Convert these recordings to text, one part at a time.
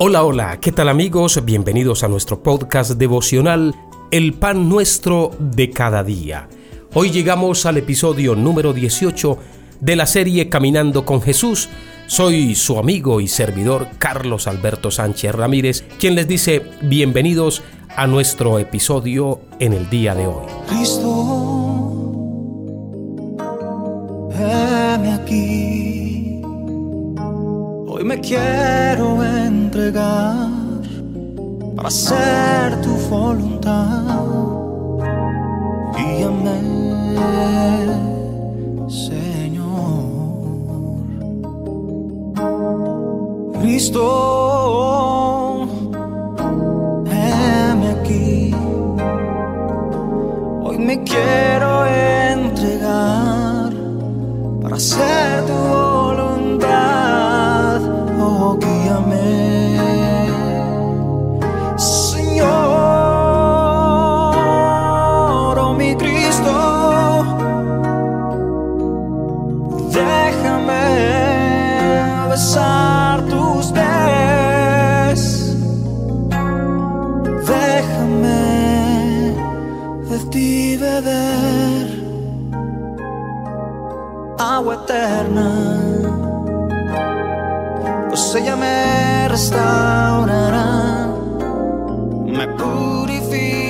Hola, hola, ¿qué tal amigos? Bienvenidos a nuestro podcast devocional El pan nuestro de cada día. Hoy llegamos al episodio número 18 de la serie Caminando con Jesús. Soy su amigo y servidor Carlos Alberto Sánchez Ramírez, quien les dice bienvenidos a nuestro episodio en el día de hoy. Cristo, aquí Hoy me quiero para hacer tu voluntad. Guíame, Señor. Cristo, heme aquí. Hoy me quiero entregar para hacer tu agua eterna, pues ella me restaurará, me purificará.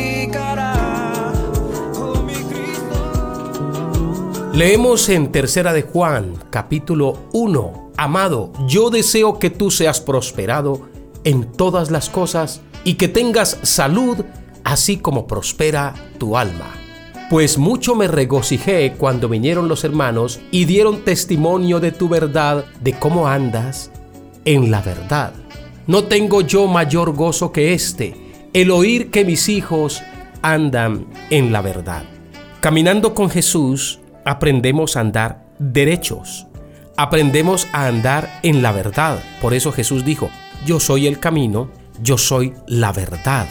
Leemos en Tercera de Juan, capítulo 1. Amado, yo deseo que tú seas prosperado en todas las cosas y que tengas salud, así como prospera tu alma pues mucho me regocijé cuando vinieron los hermanos y dieron testimonio de tu verdad, de cómo andas en la verdad. No tengo yo mayor gozo que este, el oír que mis hijos andan en la verdad. Caminando con Jesús, aprendemos a andar derechos. Aprendemos a andar en la verdad. Por eso Jesús dijo, yo soy el camino, yo soy la verdad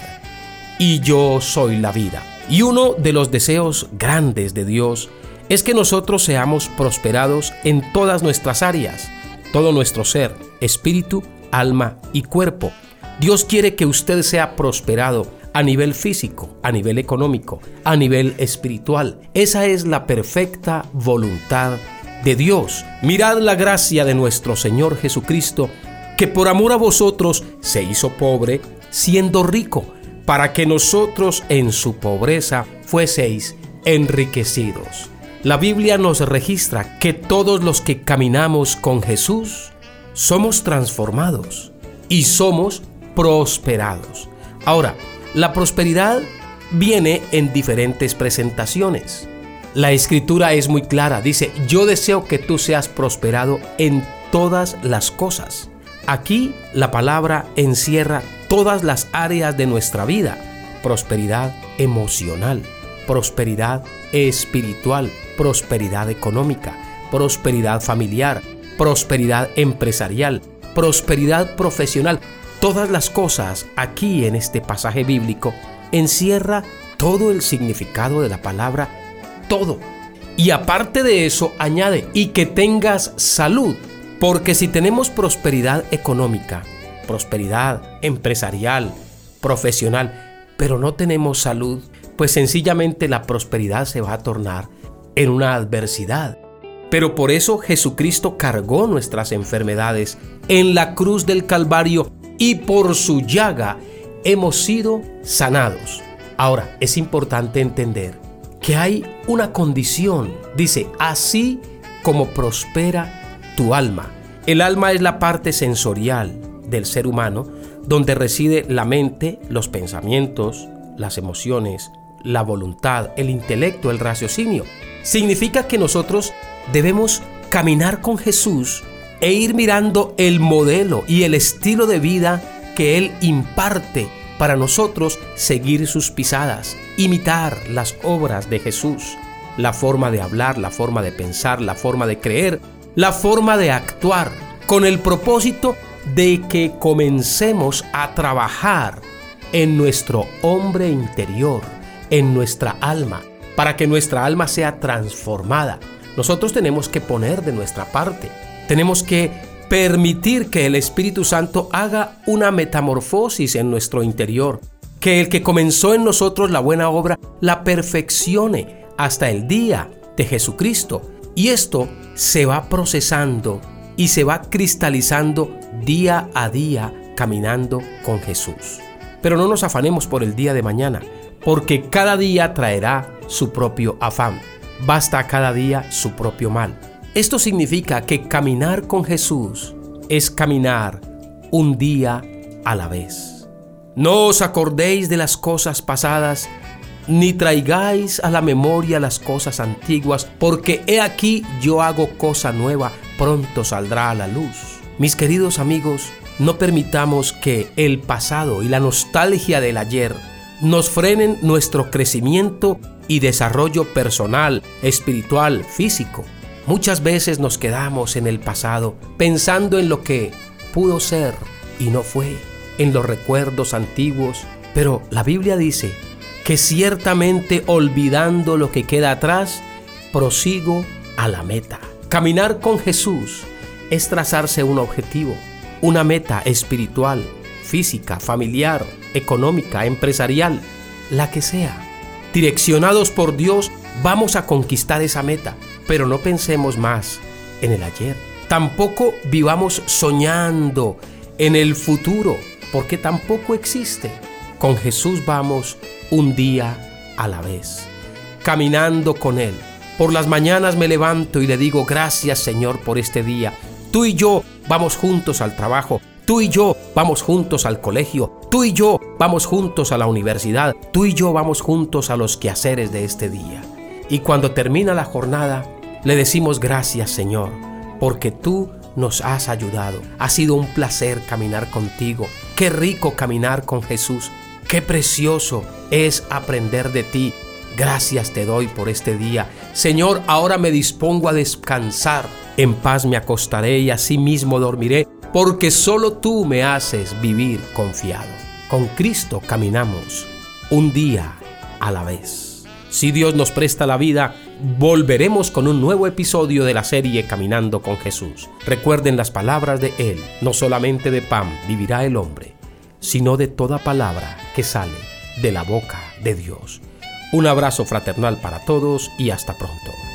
y yo soy la vida. Y uno de los deseos grandes de Dios es que nosotros seamos prosperados en todas nuestras áreas, todo nuestro ser, espíritu, alma y cuerpo. Dios quiere que usted sea prosperado a nivel físico, a nivel económico, a nivel espiritual. Esa es la perfecta voluntad de Dios. Mirad la gracia de nuestro Señor Jesucristo, que por amor a vosotros se hizo pobre, siendo rico para que nosotros en su pobreza fueseis enriquecidos. La Biblia nos registra que todos los que caminamos con Jesús somos transformados y somos prosperados. Ahora, la prosperidad viene en diferentes presentaciones. La escritura es muy clara, dice, yo deseo que tú seas prosperado en todas las cosas. Aquí la palabra encierra todas las áreas de nuestra vida. Prosperidad emocional, prosperidad espiritual, prosperidad económica, prosperidad familiar, prosperidad empresarial, prosperidad profesional. Todas las cosas aquí en este pasaje bíblico encierra todo el significado de la palabra todo. Y aparte de eso añade, y que tengas salud, porque si tenemos prosperidad económica, prosperidad empresarial, profesional, pero no tenemos salud, pues sencillamente la prosperidad se va a tornar en una adversidad. Pero por eso Jesucristo cargó nuestras enfermedades en la cruz del Calvario y por su llaga hemos sido sanados. Ahora, es importante entender que hay una condición. Dice, así como prospera tu alma. El alma es la parte sensorial, del ser humano, donde reside la mente, los pensamientos, las emociones, la voluntad, el intelecto, el raciocinio. Significa que nosotros debemos caminar con Jesús e ir mirando el modelo y el estilo de vida que Él imparte para nosotros seguir sus pisadas, imitar las obras de Jesús, la forma de hablar, la forma de pensar, la forma de creer, la forma de actuar, con el propósito de que comencemos a trabajar en nuestro hombre interior, en nuestra alma, para que nuestra alma sea transformada. Nosotros tenemos que poner de nuestra parte, tenemos que permitir que el Espíritu Santo haga una metamorfosis en nuestro interior, que el que comenzó en nosotros la buena obra la perfeccione hasta el día de Jesucristo. Y esto se va procesando y se va cristalizando día a día caminando con Jesús. Pero no nos afanemos por el día de mañana, porque cada día traerá su propio afán. Basta cada día su propio mal. Esto significa que caminar con Jesús es caminar un día a la vez. No os acordéis de las cosas pasadas, ni traigáis a la memoria las cosas antiguas, porque he aquí yo hago cosa nueva, pronto saldrá a la luz. Mis queridos amigos, no permitamos que el pasado y la nostalgia del ayer nos frenen nuestro crecimiento y desarrollo personal, espiritual, físico. Muchas veces nos quedamos en el pasado pensando en lo que pudo ser y no fue, en los recuerdos antiguos, pero la Biblia dice que ciertamente olvidando lo que queda atrás, prosigo a la meta. Caminar con Jesús es trazarse un objetivo, una meta espiritual, física, familiar, económica, empresarial, la que sea. Direccionados por Dios, vamos a conquistar esa meta pero no pensemos más en el ayer. Tampoco vivamos soñando en el futuro, porque tampoco existe. Con Jesús vamos un día a la vez, caminando con Él. Por las mañanas me levanto y le digo gracias Señor por este día. Tú y yo vamos juntos al trabajo, tú y yo vamos juntos al colegio, tú y yo vamos juntos a la universidad, tú y yo vamos juntos a los quehaceres de este día. Y cuando termina la jornada, le decimos gracias Señor, porque tú nos has ayudado. Ha sido un placer caminar contigo. Qué rico caminar con Jesús. Qué precioso es aprender de ti. Gracias te doy por este día. Señor, ahora me dispongo a descansar. En paz me acostaré y así mismo dormiré, porque solo tú me haces vivir confiado. Con Cristo caminamos un día a la vez. Si Dios nos presta la vida, volveremos con un nuevo episodio de la serie Caminando con Jesús. Recuerden las palabras de Él, no solamente de pan vivirá el hombre, sino de toda palabra que sale de la boca de Dios. Un abrazo fraternal para todos y hasta pronto.